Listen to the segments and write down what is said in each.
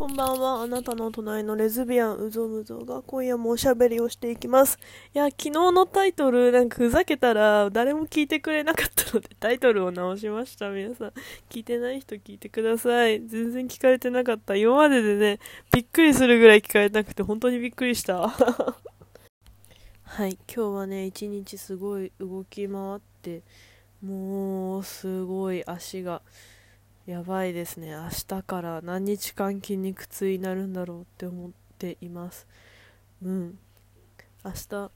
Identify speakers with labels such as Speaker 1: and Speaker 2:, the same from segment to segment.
Speaker 1: こんばんは。あなたの隣のレズビアンうぞむぞが今夜もおしゃべりをしていきます。いや、昨日のタイトルなんかふざけたら誰も聞いてくれなかったのでタイトルを直しました。皆さん。聞いてない人聞いてください。全然聞かれてなかった。今まででね、びっくりするぐらい聞かれなくて本当にびっくりした。はい、今日はね、一日すごい動き回って、もうすごい足が。やばいですね。明日から何日間筋肉痛になるんだろうって思っています。うん。明日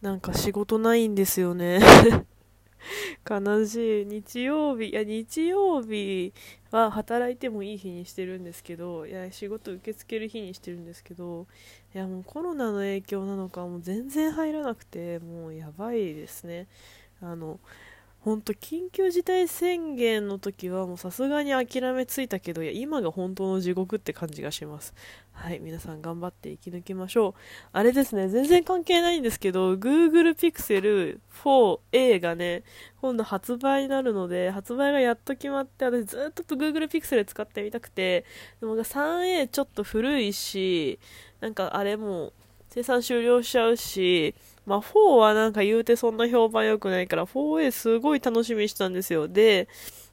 Speaker 1: なんか仕事ないんですよね。悲しい。日曜日いや日曜日は働いてもいい日にしてるんですけどいや仕事受け付ける日にしてるんですけどいやもうコロナの影響なのかもう全然入らなくてもうやばいですね。あの本当緊急事態宣言の時はもうさすがに諦めついたけどいや今が本当の地獄って感じがします。はい皆さん頑張って生き抜きましょう。あれですね全然関係ないんですけど Google Pixel 4a がね今度発売になるので発売がやっと決まって私ずっと Google Pixel 使ってみたくてでも 3a ちょっと古いしなんかあれも生産終了しちゃうしまあ、4はなんか言うてそんな評判良くないから、4A すごい楽しみにしたんですよ。で、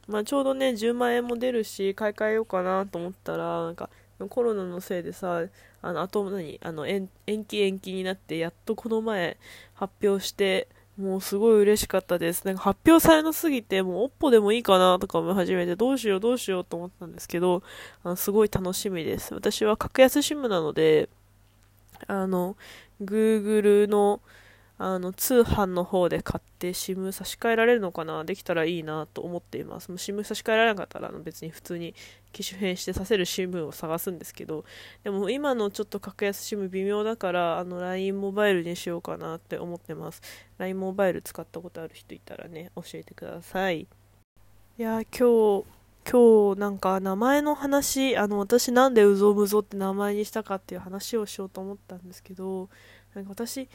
Speaker 1: まあ、ちょうどね、10万円も出るし、買い替えようかなと思ったら、なんか、コロナのせいでさ、あの、あと何、あの、延期延期になって、やっとこの前発表して、もうすごい嬉しかったです。なんか発表されなすぎて、もうおっぽでもいいかなとか思い始めて、どうしようどうしようと思ったんですけど、あのすごい楽しみです。私は格安 SIM なので、あの、Google の、あの通販の方で買って SIM 差し替えられるのかな？できたらいいなと思っています。SIM 差し替えられなかったら別に普通に機種変してさせる SIM を探すんですけど。でも今のちょっと格安 SIM 微妙だから LINE モバイルにしようかなって思ってます。LINE モバイル使ったことある人いたらね教えてください。いや今日今日なんか名前の話あの私なんでうぞうむぞって名前にしたかっていう話をしようと思ったんですけどなんか私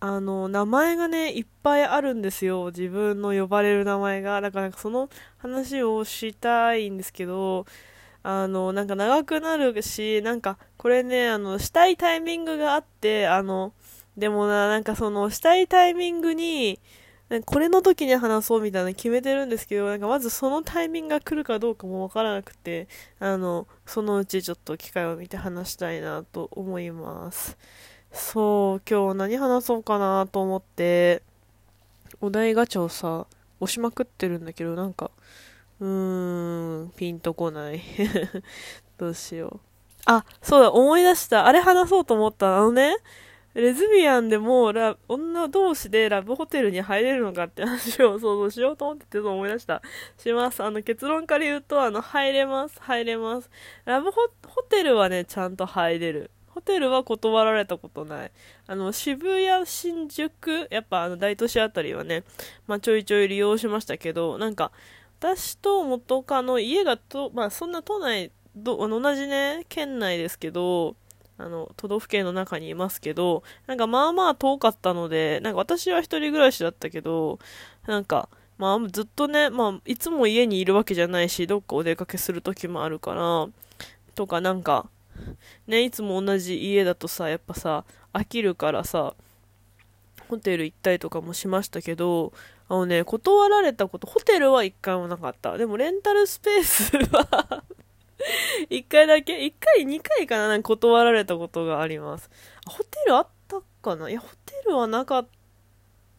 Speaker 1: あの、名前がね、いっぱいあるんですよ。自分の呼ばれる名前が。だからその話をしたいんですけど、あの、なんか長くなるし、なんかこれね、あの、したいタイミングがあって、あの、でもな、なんかその、したいタイミングに、これの時に話そうみたいな決めてるんですけど、なんかまずそのタイミングが来るかどうかもわからなくて、あの、そのうちちょっと機会を見て話したいなと思います。そう、今日何話そうかなと思って、お題ガチャをさ、押しまくってるんだけど、なんか、うーん、ピンとこない。どうしよう。あ、そうだ、思い出した。あれ話そうと思った。あのね、レズビアンでもラ、女同士でラブホテルに入れるのかって話を想像しようと思ってて思い出した。します。あの、結論から言うと、あの、入れます。入れます。ラブホテルはね、ちゃんと入れる。ホテルは断られたことない。あの、渋谷、新宿、やっぱあの大都市あたりはね、まあちょいちょい利用しましたけど、なんか、私と元カノ、家がと、まあそんな都内、どあの同じね、県内ですけど、あの、都道府県の中にいますけど、なんかまあまあ遠かったので、なんか私は一人暮らしだったけど、なんか、まあずっとね、まあいつも家にいるわけじゃないし、どっかお出かけする時もあるから、とかなんか、ね、いつも同じ家だとさ、やっぱさ、飽きるからさ、ホテル行ったりとかもしましたけど、あのね、断られたこと、ホテルは一回もなかった。でもレンタルスペースは 一回だけ一回、二回かななんか断られたことがあります。ホテルあったかな？いや、ホテルはなかっ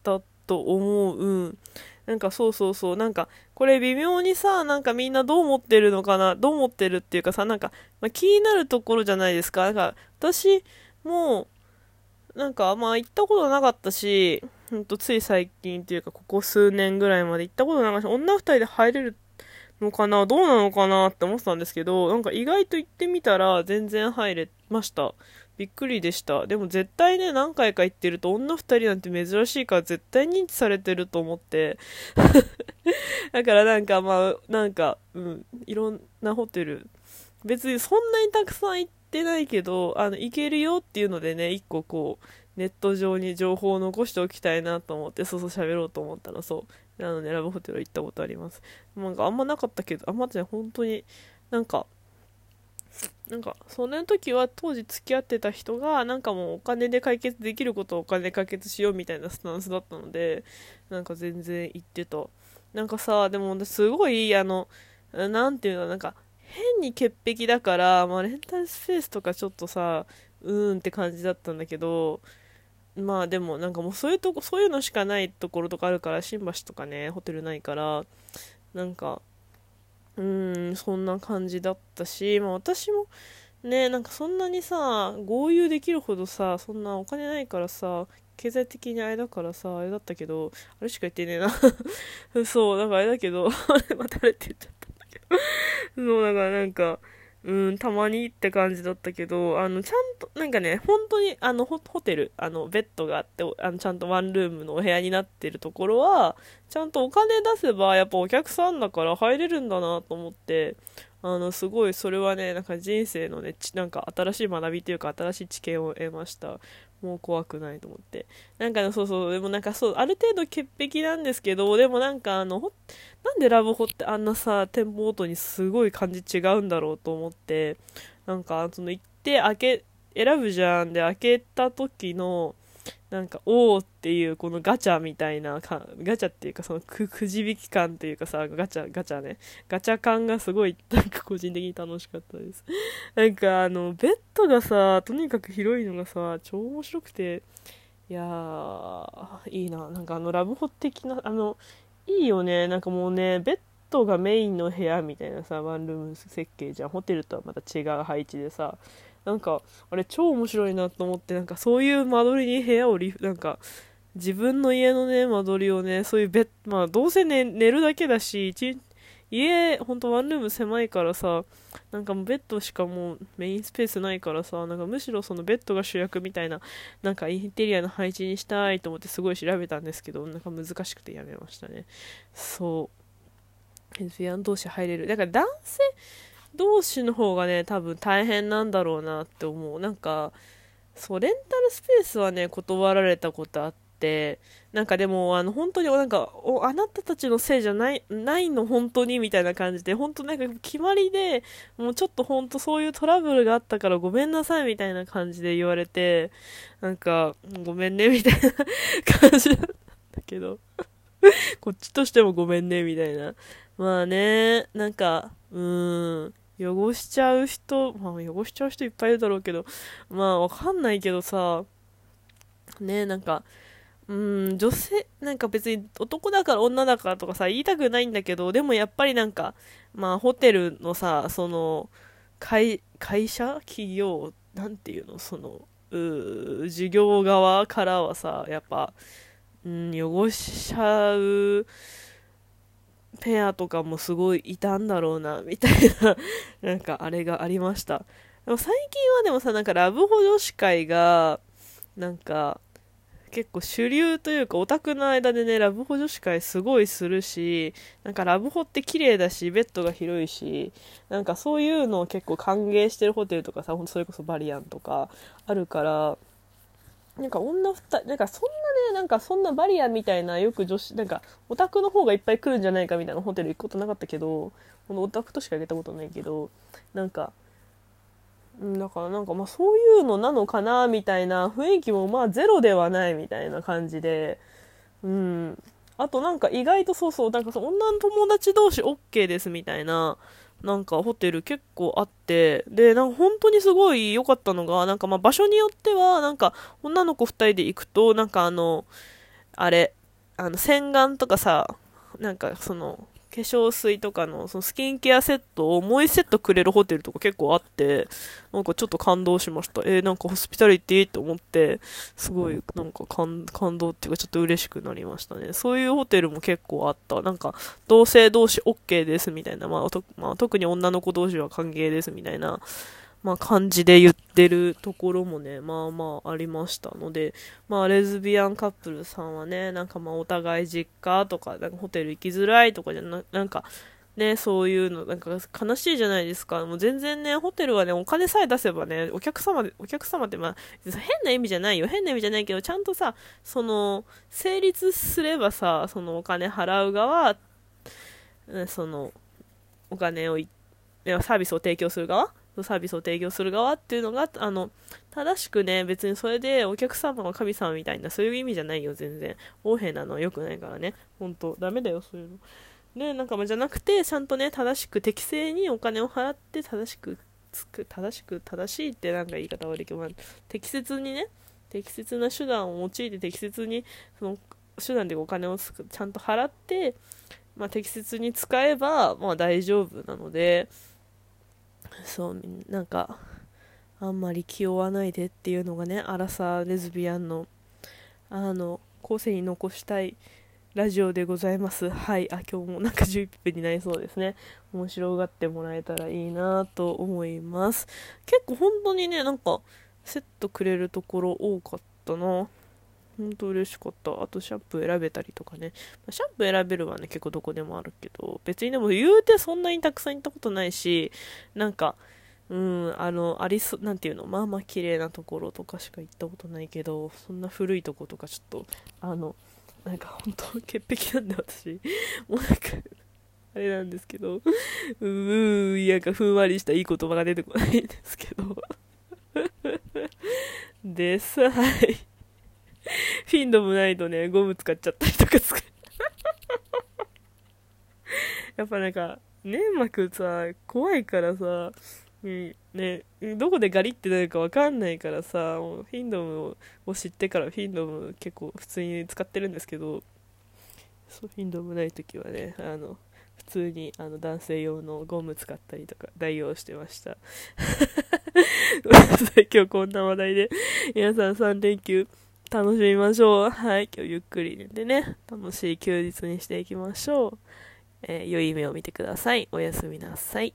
Speaker 1: たと思う。うん。なんかそうそうそう、なんか、これ微妙にさ、なんかみんなどう思ってるのかな、どう思ってるっていうかさ、なんか、まあ、気になるところじゃないですか。なんか、私も、なんか、まあ行ったことなかったし、ほんとつい最近っていうか、ここ数年ぐらいまで行ったことなかったし、女二人で入れるのかな、どうなのかなって思ってたんですけど、なんか意外と行ってみたら全然入れました。びっくりでした。でも絶対ね、何回か行ってると女二人なんて珍しいから絶対認知されてると思って。だからなんかまあ、なんか、うん、いろんなホテル、別にそんなにたくさん行ってないけど、あの、行けるよっていうのでね、一個こう、ネット上に情報を残しておきたいなと思って、そうそう喋ろうと思ったらそう。なので、ラブホテル行ったことあります。なんかあんまなかったけど、あんまじゃ本当に、なんか、なんかその時は当時付き合ってた人がなんかもうお金で解決できることをお金で解決しようみたいなスタンスだったのでなんか全然言ってた。なんかさでもすごいあのなんていうのなんか変に潔癖だから、まあ、レンタルスペースとかちょっとさうーんって感じだったんだけどまあでもなんかもうそういうとこそういうのしかないところとかあるから新橋とかねホテルないからなんかうんそんな感じだったし、まあ、私もねなんかそんなにさ合流できるほどさそんなお金ないからさ経済的にあれだからさあれだったけどあれしか言ってねえな。そうだからあれだけど またあれって言っちゃったんだけど。そうだからなんかうん、たまにって感じだったけど、あの、ちゃんと、なんかね、本当に、あの、ホテル、あの、ベッドがあって、あの、ちゃんとワンルームのお部屋になってるところは、ちゃんとお金出せば、やっぱお客さんだから入れるんだなと思って、あの、すごい、それはね、なんか人生のね、なんか新しい学びというか、新しい知見を得ました。もう怖くないと思って。なんか、そうそう、でもなんかそう、ある程度潔癖なんですけど、でもなんかあの、なんでラブホってあんなさ、店舗ごとにすごい感じ違うんだろうと思って、なんか、その行って開け、選ぶじゃんで開けた時の、なんか、おおっていう、このガチャみたいなか、ガチャっていうか、そのく、くじ引き感っていうかさ、ガチャ、ガチャね。ガチャ感がすごい、なんか個人的に楽しかったです。なんか、あの、ベッドがさ、とにかく広いのがさ、超面白くて、いやー、いいな。なんかあの、ラブホ的な、あの、いいよね。なんかもうね、ベッドがメインの部屋みたいなさ、ワンルーム設計じゃん。ホテルとはまた違う配置でさ、なんかあれ超面白いなと思ってなんかそういう間取りに部屋をリなんか自分の家のね間取りをねそういうベッまあどうせ、ね、寝るだけだし家ほんとワンルーム狭いからさなんかもうベッドしかもうメインスペースないからさなんかむしろそのベッドが主役みたいななんかインテリアの配置にしたいと思ってすごい調べたんですけどなんか難しくてやめましたね。そう。レズビアン同士入れる。だから男性同士の方がね、多分大変なんだろうなって思う。なんか、そう、レンタルスペースはね、断られたことあって、なんかでも、あの、本当になんか、お、あなたたちのせいじゃない、ないの、本当にみたいな感じで、本当なんか決まりで、もうちょっと本当そういうトラブルがあったからごめんなさいみたいな感じで言われて、なんか、ごめんねみたいな感じだったんだけど、こっちとしてもごめんねみたいな。まあね、なんか、うーん、汚しちゃう人、まあ汚しちゃう人いっぱいいるだろうけど、まあわかんないけどさ、ね、なんか、うん、女性、なんか別に男だから女だからとかさ、言いたくないんだけど、でもやっぱりなんか、まあホテルのさ、その、会、会社？企業？なんていうの？その、う事業側からはさ、やっぱ、うん、汚しちゃう、ペアとかもすごいいたんだろうな、みたいななんかあれがありました。でも最近はでもさ、なんかラブホ女子会が、なんか、結構主流というかオタクの間でね、ラブホ女子会すごいするし、なんかラブホって綺麗だし、ベッドが広いし、なんかそういうのを結構歓迎してるホテルとかさ、ほんとそれこそバリアンとかあるから、なんか女二人、なんかそんなね、なんかそんなバリアみたいなよく女子、なんかオタクの方がいっぱい来るんじゃないかみたいなホテル行くことなかったけど、このオタクとしか行けたことないけど、なんか、だからなんかまあそういうのなのかなみたいな雰囲気もまあゼロではないみたいな感じで、うん。あとなんか意外とそうそう、なんかそ女の友達同士 OK ですみたいな、なんかホテル結構あって、で、なんか本当にすごい良かったのが、なんかまあ場所によっては、なんか女の子2人で行くと、なんかあの、あれ、あの洗顔とかさ、なんかその、化粧水とかのそのスキンケアセットをもう1セットくれるホテルとか結構あって、なんかちょっと感動しました。えー、なんかホスピタリティと思って、すごいなんか感動っていうかちょっと嬉しくなりましたね。そういうホテルも結構あった。なんか同性同士 OK ですみたいな、まあ、まあ、特に女の子同士は歓迎ですみたいな、まあ、感じで言ってるところもね、まあまあありましたので、まあ、レズビアンカップルさんはね、なんかまあ、お互い実家とか、なんかホテル行きづらいとかじゃな、なんか、ね、そういうの、なんか悲しいじゃないですか。もう全然ね、ホテルはね、お金さえ出せばね、お客様で、お客様ってまあ、変な意味じゃないよ。変な意味じゃないけど、ちゃんとさ、その、成立すればさ、そのお金払う側、その、お金をサービスを提供する側サービスを提供する側っていうのが、あの、正しくね、別にそれでお客様は神様みたいな、そういう意味じゃないよ、全然。横柄なのは良くないからね。ほんと、ダメだよ、そういうの。ね、なんかまじゃなくて、ちゃんとね、正しく適正にお金を払って、正しくつく、正しく、正しいってなんか言い方悪いけど、まあ、適切にね、適切な手段を用いて適切に、その、手段でお金をちゃんと払って、まあ、適切に使えば、まあ、大丈夫なので、そう、なんか、あんまり気負わないでっていうのがね、アラサーレズビアンの、あの、後世に残したいラジオでございます。はい。あ、今日もなんか11分になりそうですね。面白がってもらえたらいいなと思います。結構本当にね、なんか、セットくれるところ多かったな。本当嬉しかった。あとシャンプー選べたりとかね。シャンプー選べるはね、結構どこでもあるけど、別にでも言うてそんなにたくさん行ったことないし、なんか、うん、あの、ありそ、なんていうの、まあまあ綺麗なところとかしか行ったことないけど、そんな古いとことかちょっと、あの、なんか本当潔癖なんで私。もうなんかあれなんですけどうーなんかふんわりしたいい言葉が出てこないんですけど。です。はい。フィンドもないとねゴム使っちゃったりとかする。やっぱなんか粘膜さ怖いからさうん、ね、どこでガリってなるか分かんないからさ、もうフィンドムを知ってからフィンドム結構普通に使ってるんですけど、そうフィンドムない時はね、あの、普通にあの男性用のゴム使ったりとか代用してました。今日こんな話題で、皆さん3連休楽しみましょう。はい、今日ゆっくり寝てね、楽しい休日にしていきましょう。えー、良い夢を見てください。おやすみなさい。